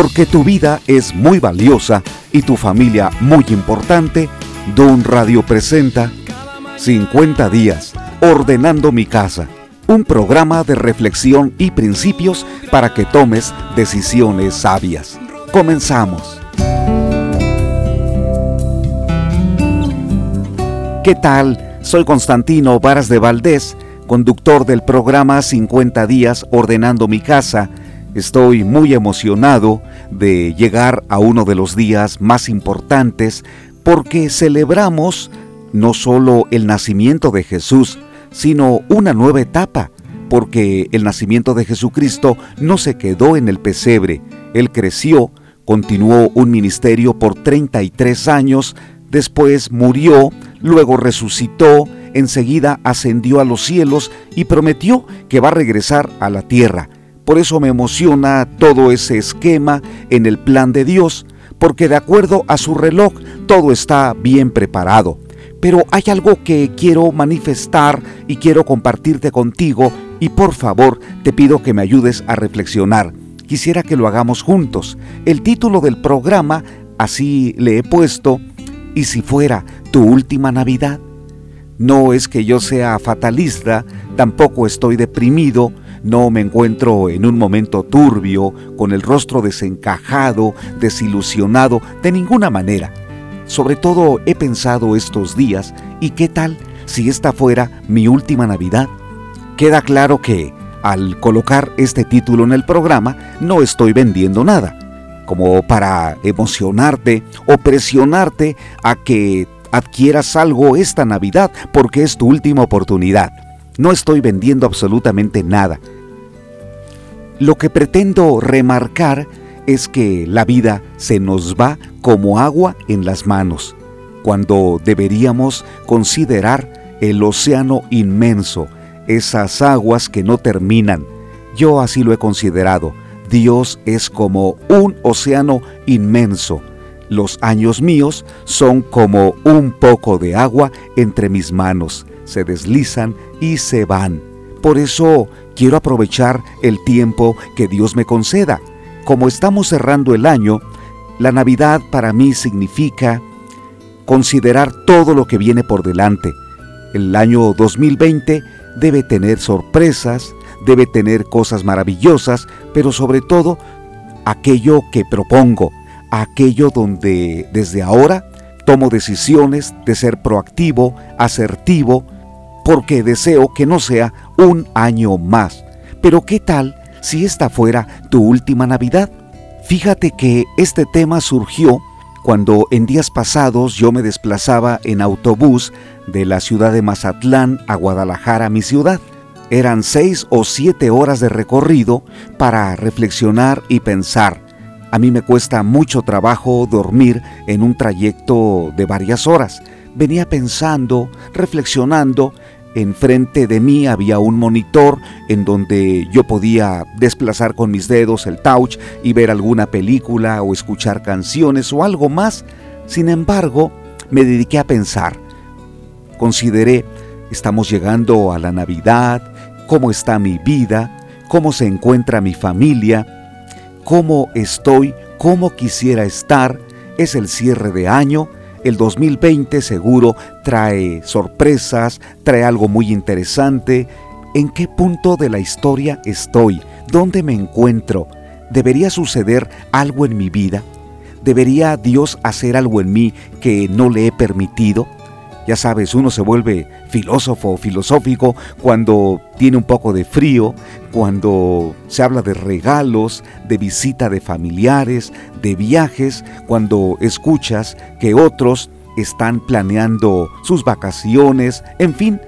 Porque tu vida es muy valiosa y tu familia muy importante, Don Radio presenta 50 días ordenando mi casa, un programa de reflexión y principios para que tomes decisiones sabias. Comenzamos. ¿Qué tal? Soy Constantino Varas de Valdés, conductor del programa 50 días ordenando mi casa Estoy muy emocionado de llegar a uno de los días más importantes porque celebramos no solo el nacimiento de Jesús, sino una nueva etapa, porque el nacimiento de Jesucristo no se quedó en el pesebre, Él creció, continuó un ministerio por 33 años, después murió, luego resucitó, enseguida ascendió a los cielos y prometió que va a regresar a la tierra por eso me emociona todo ese esquema en el plan de Dios, porque de acuerdo a su reloj todo está bien preparado. Pero hay algo que quiero manifestar y quiero compartirte contigo y por favor te pido que me ayudes a reflexionar. Quisiera que lo hagamos juntos. El título del programa, así le he puesto, ¿y si fuera tu última Navidad? No es que yo sea fatalista, tampoco estoy deprimido, no me encuentro en un momento turbio, con el rostro desencajado, desilusionado, de ninguna manera. Sobre todo he pensado estos días, ¿y qué tal si esta fuera mi última Navidad? Queda claro que, al colocar este título en el programa, no estoy vendiendo nada, como para emocionarte o presionarte a que adquieras algo esta Navidad porque es tu última oportunidad. No estoy vendiendo absolutamente nada. Lo que pretendo remarcar es que la vida se nos va como agua en las manos, cuando deberíamos considerar el océano inmenso, esas aguas que no terminan. Yo así lo he considerado. Dios es como un océano inmenso. Los años míos son como un poco de agua entre mis manos se deslizan y se van. Por eso quiero aprovechar el tiempo que Dios me conceda. Como estamos cerrando el año, la Navidad para mí significa considerar todo lo que viene por delante. El año 2020 debe tener sorpresas, debe tener cosas maravillosas, pero sobre todo aquello que propongo, aquello donde desde ahora tomo decisiones de ser proactivo, asertivo, porque deseo que no sea un año más. Pero ¿qué tal si esta fuera tu última Navidad? Fíjate que este tema surgió cuando en días pasados yo me desplazaba en autobús de la ciudad de Mazatlán a Guadalajara, mi ciudad. Eran seis o siete horas de recorrido para reflexionar y pensar. A mí me cuesta mucho trabajo dormir en un trayecto de varias horas venía pensando, reflexionando. Enfrente de mí había un monitor en donde yo podía desplazar con mis dedos el touch y ver alguna película o escuchar canciones o algo más. Sin embargo, me dediqué a pensar. Consideré, estamos llegando a la Navidad, cómo está mi vida, cómo se encuentra mi familia, cómo estoy, cómo quisiera estar, es el cierre de año, el 2020 seguro trae sorpresas, trae algo muy interesante. ¿En qué punto de la historia estoy? ¿Dónde me encuentro? ¿Debería suceder algo en mi vida? ¿Debería Dios hacer algo en mí que no le he permitido? Ya sabes, uno se vuelve filósofo filosófico cuando tiene un poco de frío, cuando se habla de regalos, de visita de familiares, de viajes, cuando escuchas que otros están planeando sus vacaciones, en fin,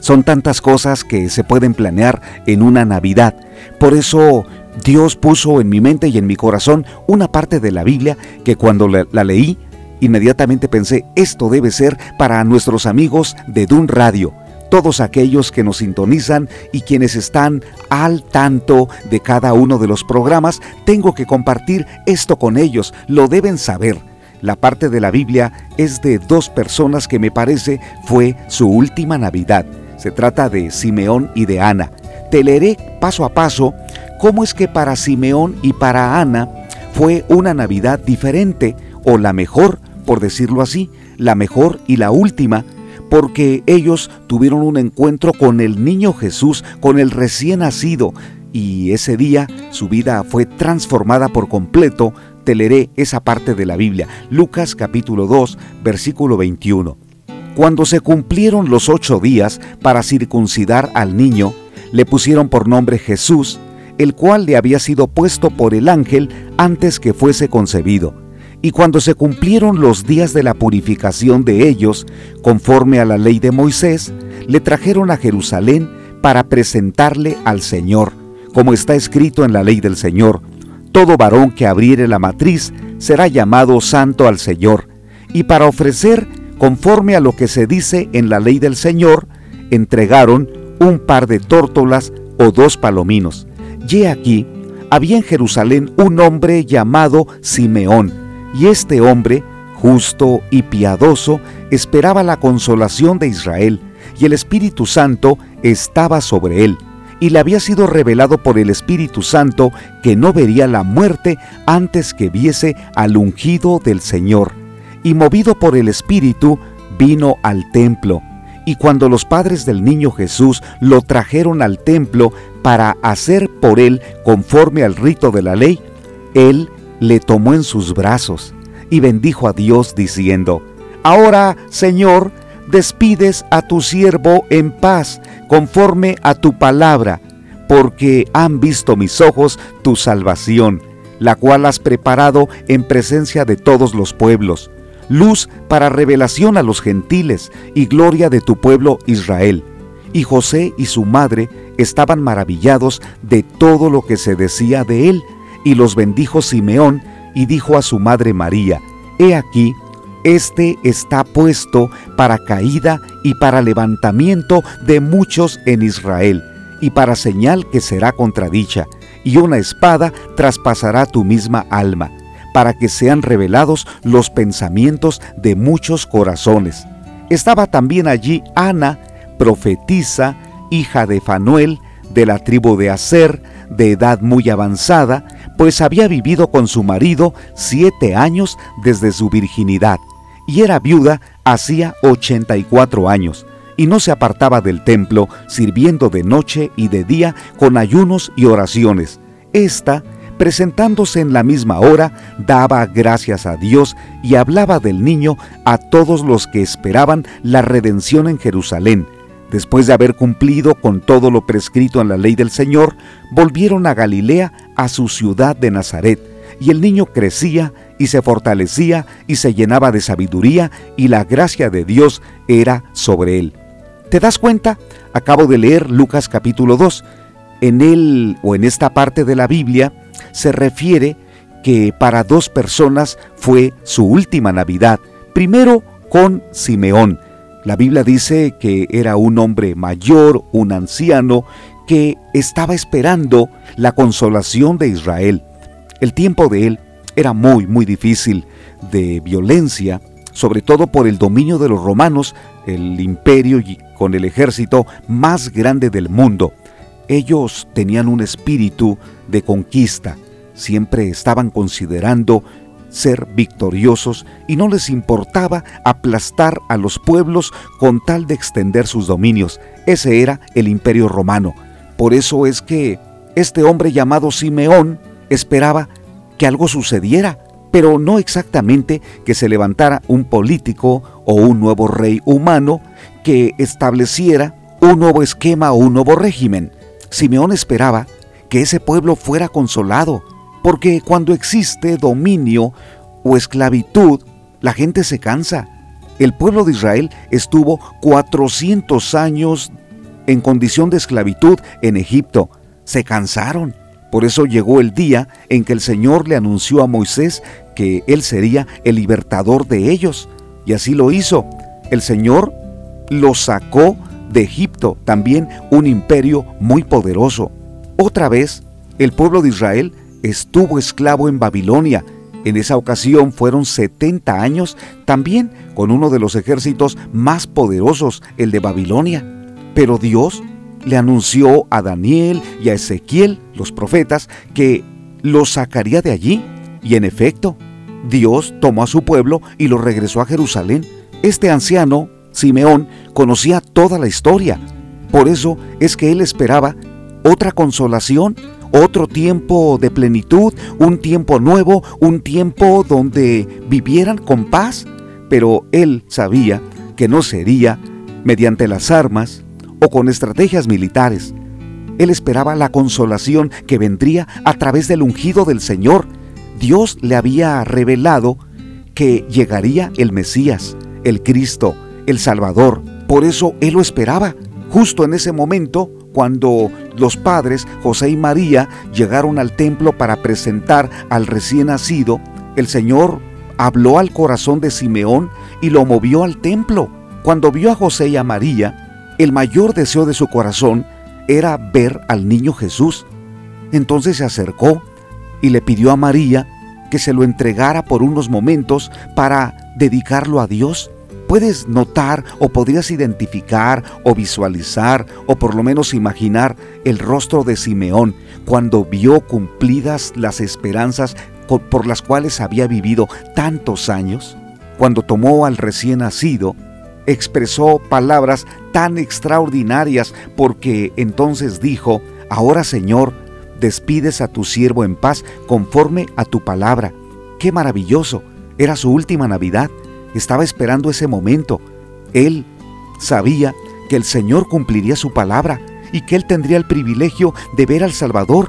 son tantas cosas que se pueden planear en una Navidad. Por eso Dios puso en mi mente y en mi corazón una parte de la Biblia que cuando la, leí Inmediatamente pensé, esto debe ser para nuestros amigos de Dun Radio, todos aquellos que nos sintonizan y quienes están al tanto de cada uno de los programas, tengo que compartir esto con ellos, lo deben saber. La parte de la Biblia es de dos personas que me parece fue su última Navidad. Se trata de Simeón y de Ana. Te leeré paso a paso cómo es que para Simeón y para Ana fue una Navidad diferente, o la mejor, por decirlo así, la mejor y la última, porque ellos tuvieron un encuentro con el niño Jesús, con el recién nacido, y ese día su vida fue transformada por completo. Te leeré esa parte de la Biblia, Lucas capítulo 2, versículo 21. Cuando se cumplieron los ocho días para circuncidar al niño, le pusieron por nombre Jesús, el cual le había sido puesto por el ángel antes que fuese concebido. Y cuando se cumplieron los días de la purificación de ellos, conforme a la ley de Moisés, le trajeron a Jerusalén para presentarle al Señor, como está escrito en la ley del Señor. Todo varón que abriere la matriz será llamado santo al Señor. Y para ofrecer, conforme a lo que se dice en la ley del Señor, entregaron un par de tórtolas o dos palominos. Y aquí había en Jerusalén un hombre llamado Simeón, y este hombre, justo y piadoso, esperaba la consolación de Israel, y el Espíritu Santo estaba sobre él, y le había sido revelado por el Espíritu Santo que no vería la muerte antes que viese al ungido del Señor. Y movido por el Espíritu, vino al templo y cuando los padres del niño Jesús lo trajeron al templo para hacer por él conforme al rito de la ley, él le tomó en sus brazos y bendijo a Dios diciendo, Ahora, Señor, despides a tu siervo en paz, conforme a tu palabra, porque han visto mis ojos tu salvación, la cual has preparado en presencia de todos los pueblos luz para revelación a los gentiles y gloria de tu pueblo Israel. Y José y su madre estaban maravillados de todo lo que se decía de él, y los bendijo Simeón y dijo a su madre María, He aquí, este está puesto para caída y para levantamiento de muchos en Israel, y para señal que será contradicha, y una espada traspasará tu misma alma para que sean revelados los pensamientos de muchos corazones. Estaba también allí Ana, profetisa, hija de Fanuel, de la tribu de Aser, de edad muy avanzada, pues había vivido con su marido siete años desde su virginidad, y era viuda hacía ochenta y cuatro años, y no se apartaba del templo, sirviendo de noche y de día con ayunos y oraciones. Esta presentándose en la misma hora, daba gracias a Dios y hablaba del niño a todos los que esperaban la redención en Jerusalén. Después de haber cumplido con todo lo prescrito en la ley del Señor, volvieron a Galilea, a su ciudad de Nazaret, y el niño crecía y se fortalecía y se llenaba de sabiduría, y la gracia de Dios era sobre él. ¿Te das cuenta? Acabo de leer Lucas capítulo 2. En él o en esta parte de la Biblia se refiere que para dos personas fue su última Navidad. Primero con Simeón. La Biblia dice que era un hombre mayor, un anciano, que estaba esperando la consolación de Israel. El tiempo de él era muy, muy difícil, de violencia, sobre todo por el dominio de los romanos, el imperio y con el ejército más grande del mundo. Ellos tenían un espíritu de conquista, siempre estaban considerando ser victoriosos y no les importaba aplastar a los pueblos con tal de extender sus dominios. Ese era el imperio romano. Por eso es que este hombre llamado Simeón esperaba que algo sucediera, pero no exactamente que se levantara un político o un nuevo rey humano que estableciera un nuevo esquema o un nuevo régimen. Simeón esperaba que ese pueblo fuera consolado, porque cuando existe dominio o esclavitud, la gente se cansa. El pueblo de Israel estuvo 400 años en condición de esclavitud en Egipto. Se cansaron. Por eso llegó el día en que el Señor le anunció a Moisés que Él sería el libertador de ellos. Y así lo hizo. El Señor los sacó de Egipto, también un imperio muy poderoso. Otra vez, el pueblo de Israel estuvo esclavo en Babilonia. En esa ocasión fueron 70 años, también con uno de los ejércitos más poderosos, el de Babilonia. Pero Dios le anunció a Daniel y a Ezequiel, los profetas, que los sacaría de allí. Y en efecto, Dios tomó a su pueblo y lo regresó a Jerusalén. Este anciano, Simeón, conocía toda la historia. Por eso es que él esperaba otra consolación, otro tiempo de plenitud, un tiempo nuevo, un tiempo donde vivieran con paz. Pero él sabía que no sería mediante las armas o con estrategias militares. Él esperaba la consolación que vendría a través del ungido del Señor. Dios le había revelado que llegaría el Mesías, el Cristo, el Salvador. Por eso él lo esperaba. Justo en ese momento, cuando los padres José y María llegaron al templo para presentar al recién nacido, el Señor habló al corazón de Simeón y lo movió al templo. Cuando vio a José y a María, el mayor deseo de su corazón era ver al niño Jesús. Entonces se acercó y le pidió a María que se lo entregara por unos momentos para dedicarlo a Dios. Puedes notar o podrías identificar o visualizar o por lo menos imaginar el rostro de Simeón cuando vio cumplidas las esperanzas por las cuales había vivido tantos años. Cuando tomó al recién nacido, expresó palabras tan extraordinarias porque entonces dijo, Ahora Señor, despides a tu siervo en paz conforme a tu palabra. Qué maravilloso. Era su última Navidad. Estaba esperando ese momento. Él sabía que el Señor cumpliría su palabra y que él tendría el privilegio de ver al Salvador.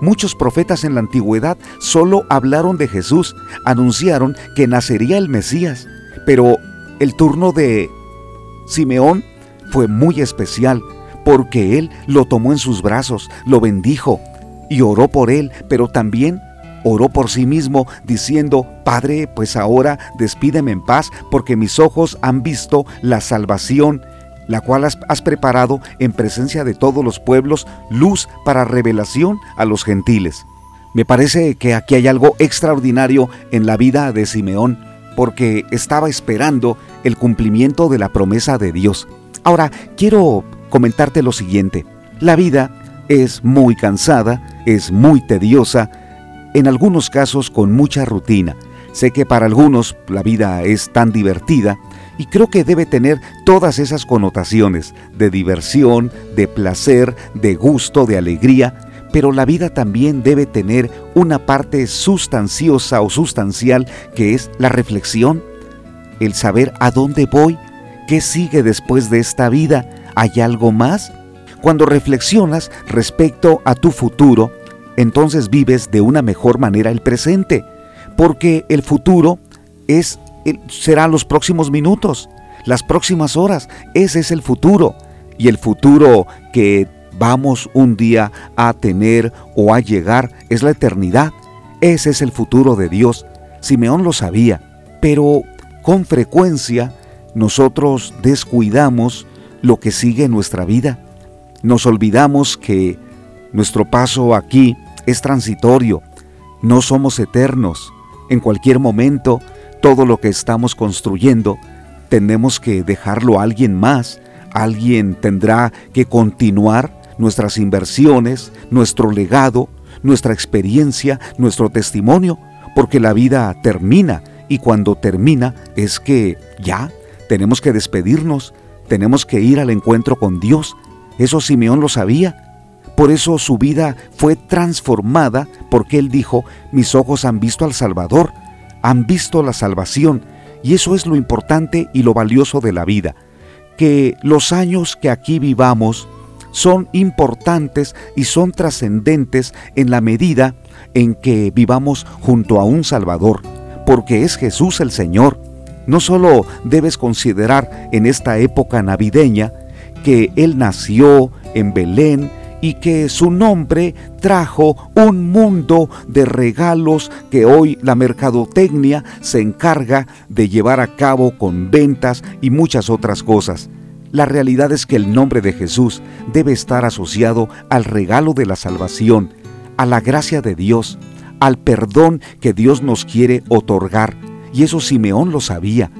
Muchos profetas en la antigüedad solo hablaron de Jesús, anunciaron que nacería el Mesías, pero el turno de Simeón fue muy especial porque él lo tomó en sus brazos, lo bendijo y oró por él, pero también oró por sí mismo diciendo, Padre, pues ahora despídeme en paz porque mis ojos han visto la salvación, la cual has, preparado en presencia de todos los pueblos, luz para revelación a los gentiles. Me parece que aquí hay algo extraordinario en la vida de Simeón, porque estaba esperando el cumplimiento de la promesa de Dios. Ahora, quiero comentarte lo siguiente. La vida es muy cansada, es muy tediosa, en algunos casos con mucha rutina. Sé que para algunos la vida es tan divertida y creo que debe tener todas esas connotaciones de diversión, de placer, de gusto, de alegría, pero la vida también debe tener una parte sustanciosa o sustancial que es la reflexión, el saber a dónde voy, qué sigue después de esta vida, ¿hay algo más? Cuando reflexionas respecto a tu futuro, entonces vives de una mejor manera el presente, porque el futuro es serán los próximos minutos, las próximas horas, ese es el futuro. Y el futuro que vamos un día a tener o a llegar es la eternidad. Ese es el futuro de Dios. Simeón lo sabía, pero con frecuencia nosotros descuidamos lo que sigue en nuestra vida. Nos olvidamos que nuestro paso aquí es transitorio, no somos eternos. En cualquier momento, todo lo que estamos construyendo, tenemos que dejarlo a alguien más. Alguien tendrá que continuar nuestras inversiones, nuestro legado, nuestra experiencia, nuestro testimonio, porque la vida termina y cuando termina es que ya tenemos que despedirnos, tenemos que ir al encuentro con Dios. Eso Simeón lo sabía por eso su vida fue transformada porque él dijo, mis ojos han visto al Salvador, han visto la salvación, y eso es lo importante y lo valioso de la vida, que los años que aquí vivamos son importantes y son trascendentes en la medida en que vivamos junto a un Salvador, porque es Jesús el Señor. No solo debes considerar en esta época navideña que Él nació en Belén, y que su nombre trajo un mundo de regalos que hoy la mercadotecnia se encarga de llevar a cabo con ventas y muchas otras cosas. La realidad es que el nombre de Jesús debe estar asociado al regalo de la salvación, a la gracia de Dios, al perdón que Dios nos quiere otorgar. Y eso Simeón lo sabía.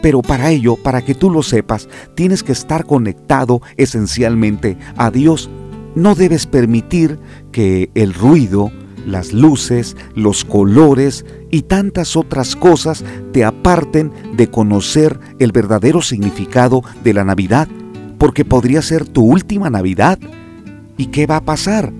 Pero para ello, para que tú lo sepas, tienes que estar conectado esencialmente a Dios no debes permitir que el ruido, las luces, los colores y tantas otras cosas te aparten de conocer el verdadero significado de la Navidad, porque podría ser tu última Navidad. ¿Y qué va a pasar?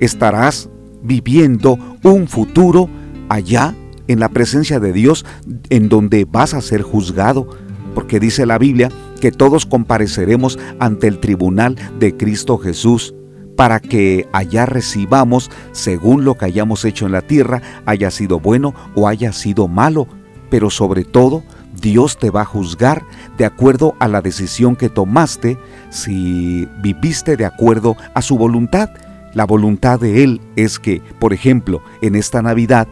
Estarás viviendo un futuro allá en la presencia de Dios en donde vas a ser juzgado, porque dice la Biblia que todos compareceremos ante el tribunal de Cristo Jesús para que allá recibamos según lo que hayamos hecho en la tierra, haya sido bueno o haya sido malo, pero sobre todo Dios te va a juzgar de acuerdo a la decisión que tomaste, si viviste de acuerdo a su voluntad. La voluntad de Él es que, por ejemplo, en esta Navidad,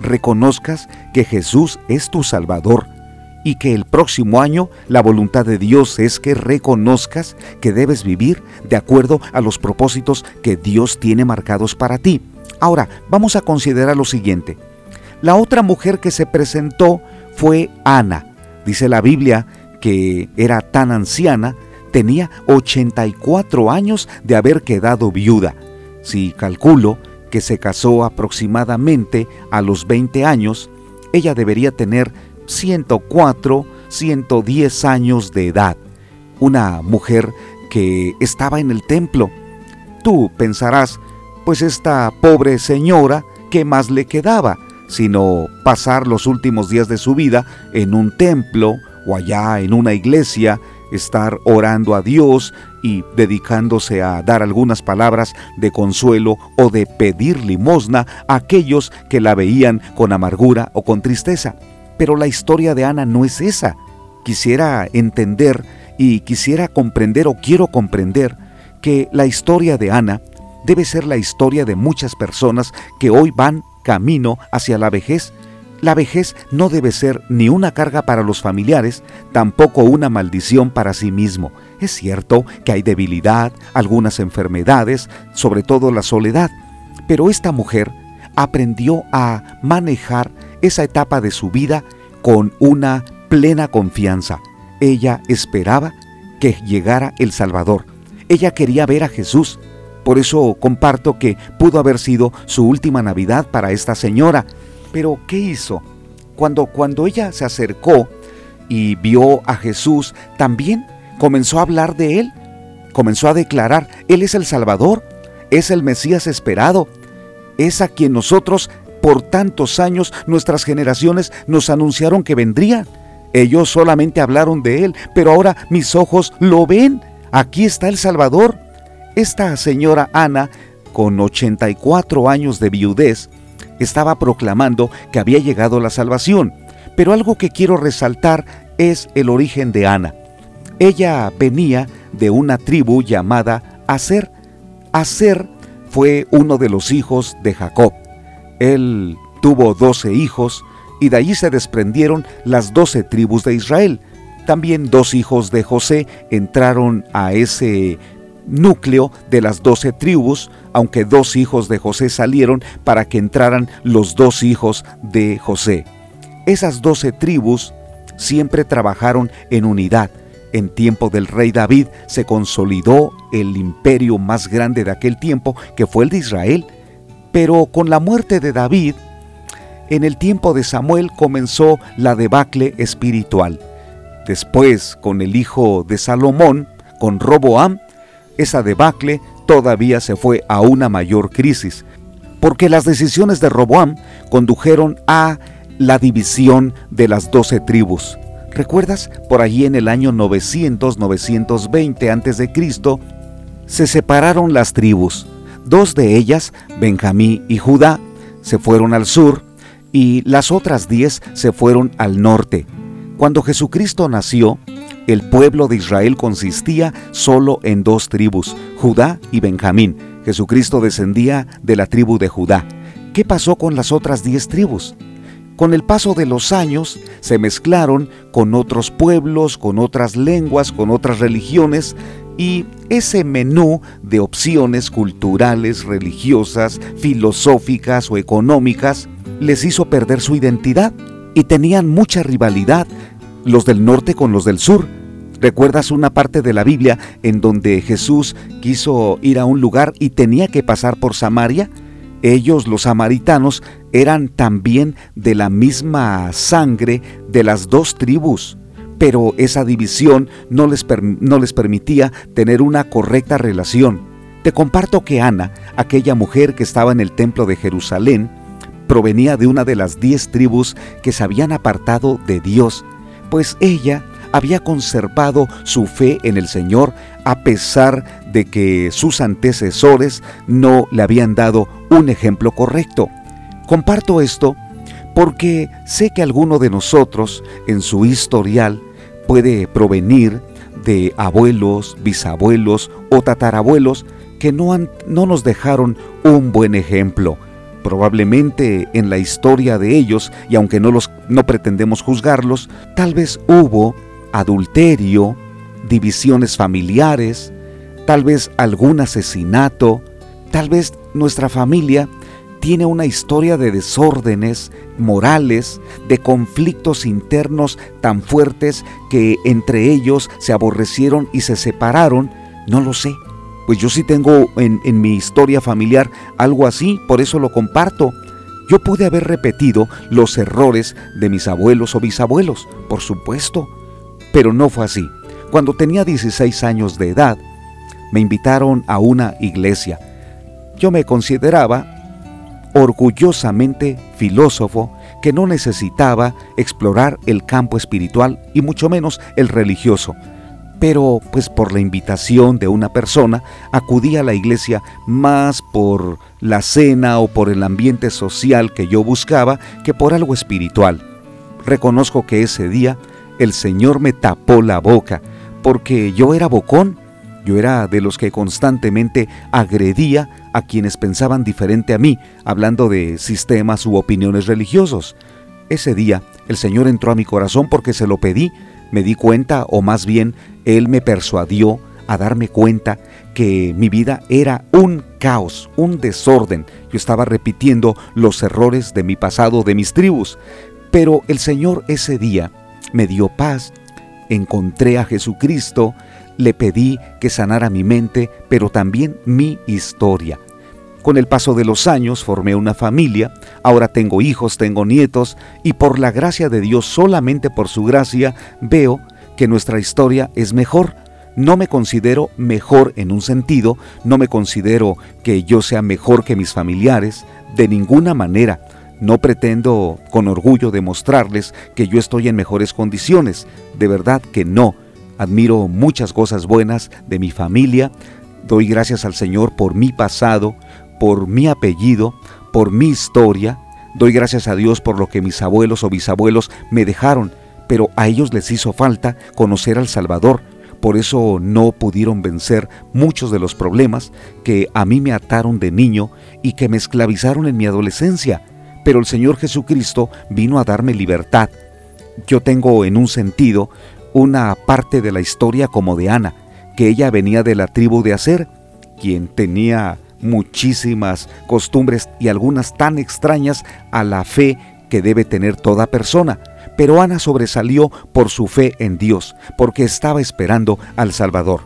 reconozcas que Jesús es tu Salvador y que el próximo año la voluntad de Dios es que reconozcas que debes vivir de acuerdo a los propósitos que Dios tiene marcados para ti. Ahora, vamos a considerar lo siguiente. La otra mujer que se presentó fue Ana. Dice la Biblia que era tan anciana, tenía 84 años de haber quedado viuda. Si calculo que se casó aproximadamente a los 20 años, ella debería tener 104, 110 años de edad. Una mujer que estaba en el templo. Tú pensarás, pues esta pobre señora, ¿qué más le quedaba? sino pasar los últimos días de su vida en un templo o allá en una iglesia, estar orando a Dios y dedicándose a dar algunas palabras de consuelo o de pedir limosna a aquellos que la veían con amargura o con tristeza. Pero la historia de Ana no es esa. Quisiera entender y quisiera comprender o quiero comprender que la historia de Ana debe ser la historia de muchas personas que hoy van camino hacia la vejez. La vejez no debe ser ni una carga para los familiares, tampoco una maldición para sí mismo. Es cierto que hay debilidad, algunas enfermedades, sobre todo la soledad, pero esta mujer aprendió a manejar esa etapa de su vida con una plena confianza. Ella esperaba que llegara el Salvador. Ella quería ver a Jesús. Por eso comparto que pudo haber sido su última Navidad para esta señora. Pero ¿qué hizo? Cuando, cuando ella se acercó y vio a Jesús, también comenzó a hablar de él. Comenzó a declarar, Él es el Salvador, es el Mesías esperado, es a quien nosotros por tantos años nuestras generaciones nos anunciaron que vendría. Ellos solamente hablaron de Él, pero ahora mis ojos lo ven. Aquí está el Salvador. Esta señora Ana, con 84 años de viudez, estaba proclamando que había llegado la salvación. Pero algo que quiero resaltar es el origen de Ana. Ella venía de una tribu llamada Aser. Aser fue uno de los hijos de Jacob. Él tuvo doce hijos y de allí se desprendieron las doce tribus de Israel. También dos hijos de José entraron a ese núcleo de las doce tribus, aunque dos hijos de José salieron para que entraran los dos hijos de José. Esas doce tribus siempre trabajaron en unidad. En tiempo del rey David se consolidó el imperio más grande de aquel tiempo, que fue el de Israel. Pero con la muerte de David, en el tiempo de Samuel comenzó la debacle espiritual. Después, con el hijo de Salomón, con Roboam, esa debacle todavía se fue a una mayor crisis, porque las decisiones de Roboam condujeron a la división de las doce tribus. ¿Recuerdas? Por allí en el año 900-920 a.C., se separaron las tribus. Dos de ellas, Benjamín y Judá, se fueron al sur y las otras diez se fueron al norte. Cuando Jesucristo nació, el pueblo de Israel consistía solo en dos tribus, Judá y Benjamín. Jesucristo descendía de la tribu de Judá. ¿Qué pasó con las otras diez tribus? Con el paso de los años se mezclaron con otros pueblos, con otras lenguas, con otras religiones y ese menú de opciones culturales, religiosas, filosóficas o económicas les hizo perder su identidad y tenían mucha rivalidad los del norte con los del sur. ¿Recuerdas una parte de la Biblia en donde Jesús quiso ir a un lugar y tenía que pasar por Samaria? Ellos, los samaritanos, eran también de la misma sangre de las dos tribus, pero esa división no les, no les permitía tener una correcta relación. Te comparto que Ana, aquella mujer que estaba en el templo de Jerusalén, provenía de una de las diez tribus que se habían apartado de Dios, pues ella había conservado su fe en el Señor a pesar de que sus antecesores no le habían dado un ejemplo correcto. Comparto esto porque sé que alguno de nosotros en su historial puede provenir de abuelos, bisabuelos o tatarabuelos que no, han, no nos dejaron un buen ejemplo. Probablemente en la historia de ellos, y aunque no, los, no pretendemos juzgarlos, tal vez hubo adulterio, divisiones familiares, tal vez algún asesinato, tal vez nuestra familia tiene una historia de desórdenes morales, de conflictos internos tan fuertes que entre ellos se aborrecieron y se separaron, no lo sé. Pues yo sí tengo en, en mi historia familiar algo así, por eso lo comparto. Yo pude haber repetido los errores de mis abuelos o bisabuelos, por supuesto, pero no fue así. Cuando tenía 16 años de edad, me invitaron a una iglesia. Yo me consideraba orgullosamente filósofo que no necesitaba explorar el campo espiritual y mucho menos el religioso. Pero pues por la invitación de una persona acudí a la iglesia más por la cena o por el ambiente social que yo buscaba que por algo espiritual. Reconozco que ese día el Señor me tapó la boca, porque yo era bocón, yo era de los que constantemente agredía a quienes pensaban diferente a mí, hablando de sistemas u opiniones religiosos. Ese día el Señor entró a mi corazón porque se lo pedí, me di cuenta, o más bien, Él me persuadió a darme cuenta que mi vida era un caos, un desorden. Yo estaba repitiendo los errores de mi pasado, de mis tribus. Pero el Señor ese día me dio paz, encontré a Jesucristo, le pedí que sanara mi mente, pero también mi historia. Con el paso de los años formé una familia, ahora tengo hijos, tengo nietos, y por la gracia de Dios, solamente por su gracia, veo que nuestra historia es mejor. No me considero mejor en un sentido, no me considero que yo sea mejor que mis familiares, de ninguna manera. No pretendo con orgullo demostrarles que yo estoy en mejores condiciones, de verdad que no. Admiro muchas cosas buenas de mi familia, doy gracias al Señor por mi pasado, por mi apellido, por mi historia, doy gracias a Dios por lo que mis abuelos o bisabuelos me dejaron, pero a ellos les hizo falta conocer al Salvador, por eso no pudieron vencer muchos de los problemas que a mí me ataron de niño y que me esclavizaron en mi adolescencia pero el Señor Jesucristo vino a darme libertad. Yo tengo en un sentido una parte de la historia como de Ana, que ella venía de la tribu de Aser, quien tenía muchísimas costumbres y algunas tan extrañas a la fe que debe tener toda persona. Pero Ana sobresalió por su fe en Dios, porque estaba esperando al Salvador.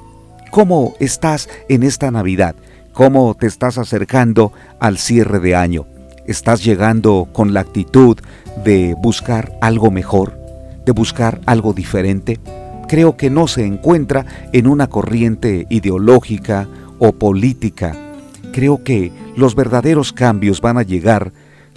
¿Cómo estás en esta Navidad? ¿Cómo te estás acercando al cierre de año? Estás llegando con la actitud de buscar algo mejor, de buscar algo diferente, creo que no se encuentra en una corriente ideológica o política. Creo que los verdaderos cambios van a llegar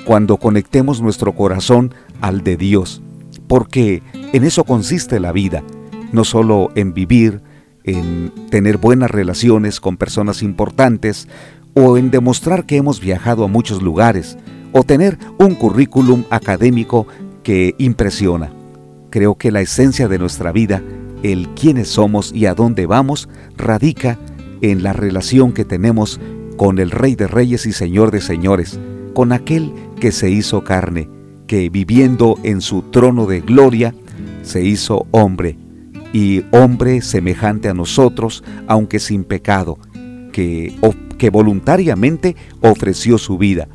cuando conectemos nuestro corazón al de Dios, porque en eso consiste la vida, no solo en vivir, en tener buenas relaciones con personas importantes, o en demostrar que hemos viajado a muchos lugares o tener un currículum académico que impresiona. Creo que la esencia de nuestra vida, el quiénes somos y a dónde vamos, radica en la relación que tenemos con el Rey de Reyes y Señor de Señores, con aquel que se hizo carne, que viviendo en su trono de gloria, se hizo hombre, y hombre semejante a nosotros, aunque sin pecado, que que voluntariamente ofreció su vida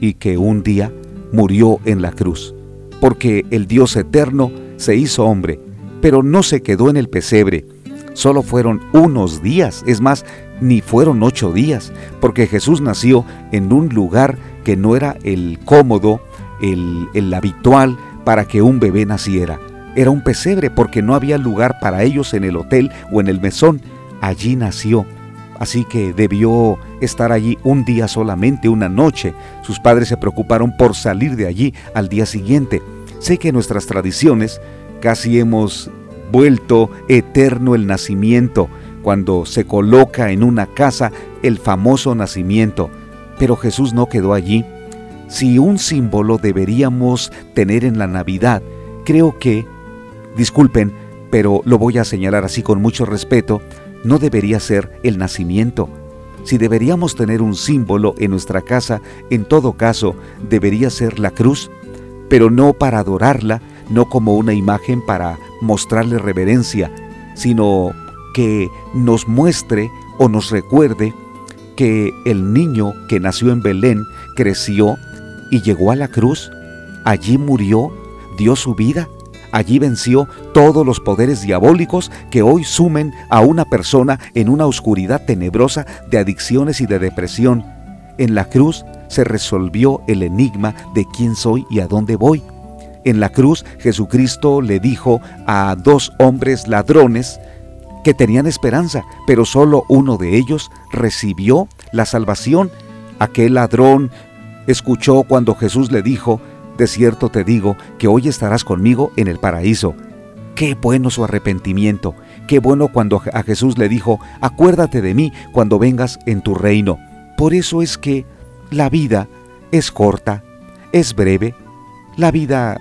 y que un día murió en la cruz, porque el Dios eterno se hizo hombre, pero no se quedó en el pesebre, solo fueron unos días, es más, ni fueron ocho días, porque Jesús nació en un lugar que no era el cómodo, el, el habitual para que un bebé naciera. Era un pesebre porque no había lugar para ellos en el hotel o en el mesón. Allí nació. Así que debió estar allí un día solamente, una noche. Sus padres se preocuparon por salir de allí al día siguiente. Sé que nuestras tradiciones casi hemos vuelto eterno el nacimiento, cuando se coloca en una casa el famoso nacimiento. Pero Jesús no quedó allí. Si un símbolo deberíamos tener en la Navidad, creo que, disculpen, pero lo voy a señalar así con mucho respeto, no debería ser el nacimiento. Si deberíamos tener un símbolo en nuestra casa, en todo caso, debería ser la cruz, pero no para adorarla, no como una imagen para mostrarle reverencia, sino que nos muestre o nos recuerde que el niño que nació en Belén creció y llegó a la cruz, allí murió, dio su vida, allí venció todos los poderes diabólicos que hoy sumen a una persona en una oscuridad tenebrosa de adicciones y de depresión. En la cruz se resolvió el enigma de quién soy y a dónde voy. En la cruz Jesucristo le dijo a dos hombres ladrones que tenían esperanza, pero solo uno de ellos recibió la salvación. Aquel ladrón escuchó cuando Jesús le dijo, de cierto te digo que hoy estarás conmigo en el paraíso. Qué bueno su arrepentimiento, qué bueno cuando a Jesús le dijo, acuérdate de mí cuando vengas en tu reino. Por eso es que la vida es corta, es breve, la vida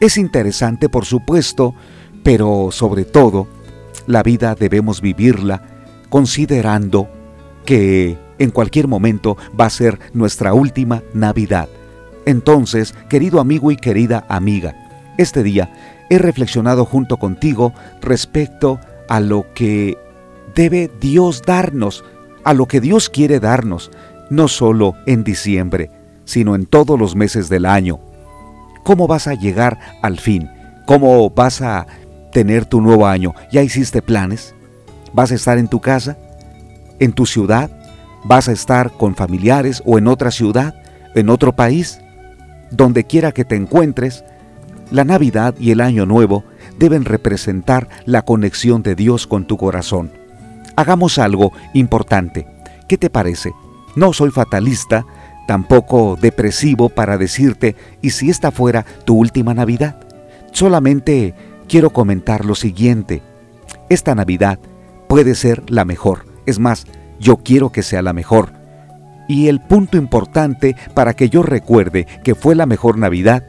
es interesante, por supuesto, pero sobre todo, la vida debemos vivirla considerando que en cualquier momento va a ser nuestra última Navidad. Entonces, querido amigo y querida amiga, este día he reflexionado junto contigo respecto a lo que debe Dios darnos, a lo que Dios quiere darnos, no solo en diciembre, sino en todos los meses del año. ¿Cómo vas a llegar al fin? ¿Cómo vas a tener tu nuevo año? ¿Ya hiciste planes? ¿Vas a estar en tu casa? ¿En tu ciudad? ¿Vas a estar con familiares o en otra ciudad? ¿En otro país? Donde quiera que te encuentres, la Navidad y el Año Nuevo deben representar la conexión de Dios con tu corazón. Hagamos algo importante. ¿Qué te parece? No soy fatalista, tampoco depresivo para decirte, ¿y si esta fuera tu última Navidad? Solamente quiero comentar lo siguiente. Esta Navidad puede ser la mejor. Es más, yo quiero que sea la mejor. Y el punto importante para que yo recuerde que fue la mejor Navidad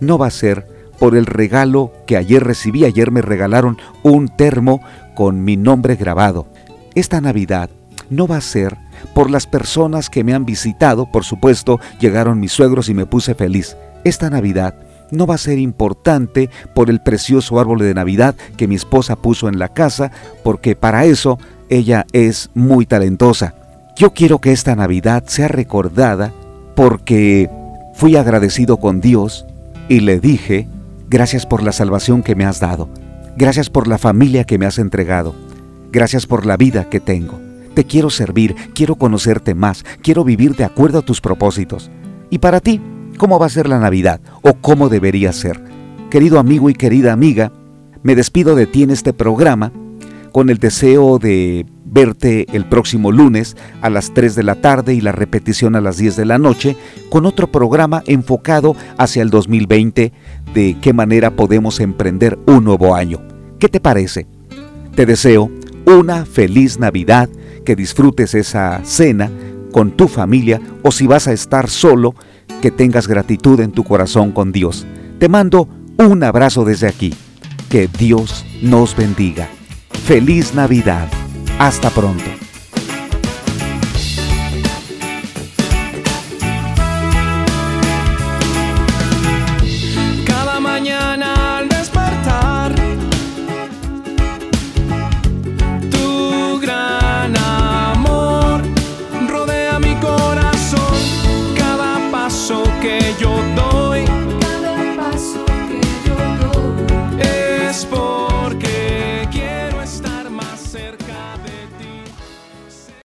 no va a ser por el regalo que ayer recibí. Ayer me regalaron un termo con mi nombre grabado. Esta Navidad no va a ser por las personas que me han visitado, por supuesto, llegaron mis suegros y me puse feliz. Esta Navidad no va a ser importante por el precioso árbol de Navidad que mi esposa puso en la casa, porque para eso ella es muy talentosa. Yo quiero que esta Navidad sea recordada porque fui agradecido con Dios y le dije, gracias por la salvación que me has dado, gracias por la familia que me has entregado, gracias por la vida que tengo. Te quiero servir, quiero conocerte más, quiero vivir de acuerdo a tus propósitos. Y para ti, ¿cómo va a ser la Navidad o cómo debería ser? Querido amigo y querida amiga, me despido de ti en este programa con el deseo de verte el próximo lunes a las 3 de la tarde y la repetición a las 10 de la noche con otro programa enfocado hacia el 2020 de qué manera podemos emprender un nuevo año. ¿Qué te parece? Te deseo una feliz Navidad que disfrutes esa cena con tu familia o si vas a estar solo, que tengas gratitud en tu corazón con Dios. Te mando un abrazo desde aquí. Que Dios nos bendiga. Feliz Navidad. Hasta pronto.